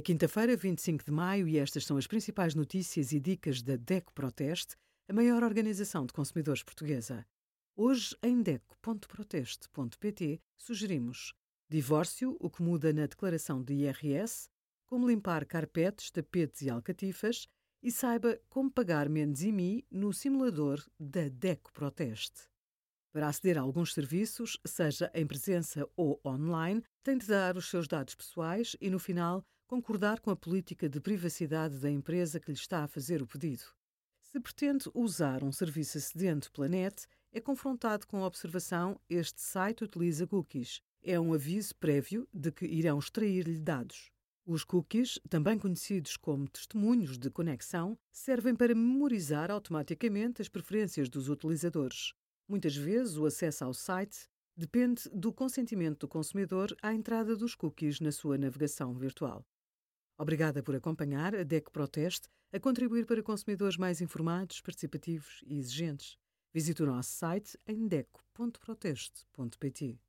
É quinta-feira, 25 de maio, e estas são as principais notícias e dicas da DECO Proteste, a maior organização de consumidores portuguesa. Hoje, em DECO.proteste.pt, sugerimos divórcio, o que muda na declaração de IRS, como limpar carpetes, tapetes e alcatifas, e saiba como pagar menos IMI no simulador da DECO Proteste. Para aceder a alguns serviços, seja em presença ou online, tem de dar os seus dados pessoais e, no final, concordar com a política de privacidade da empresa que lhe está a fazer o pedido. Se pretende usar um serviço acedente pela net, é confrontado com a observação: este site utiliza cookies. É um aviso prévio de que irão extrair-lhe dados. Os cookies, também conhecidos como testemunhos de conexão, servem para memorizar automaticamente as preferências dos utilizadores. Muitas vezes, o acesso ao site depende do consentimento do consumidor à entrada dos cookies na sua navegação virtual. Obrigada por acompanhar a DEC Proteste a contribuir para consumidores mais informados, participativos e exigentes. Visite o nosso site em deco.proteste.pt.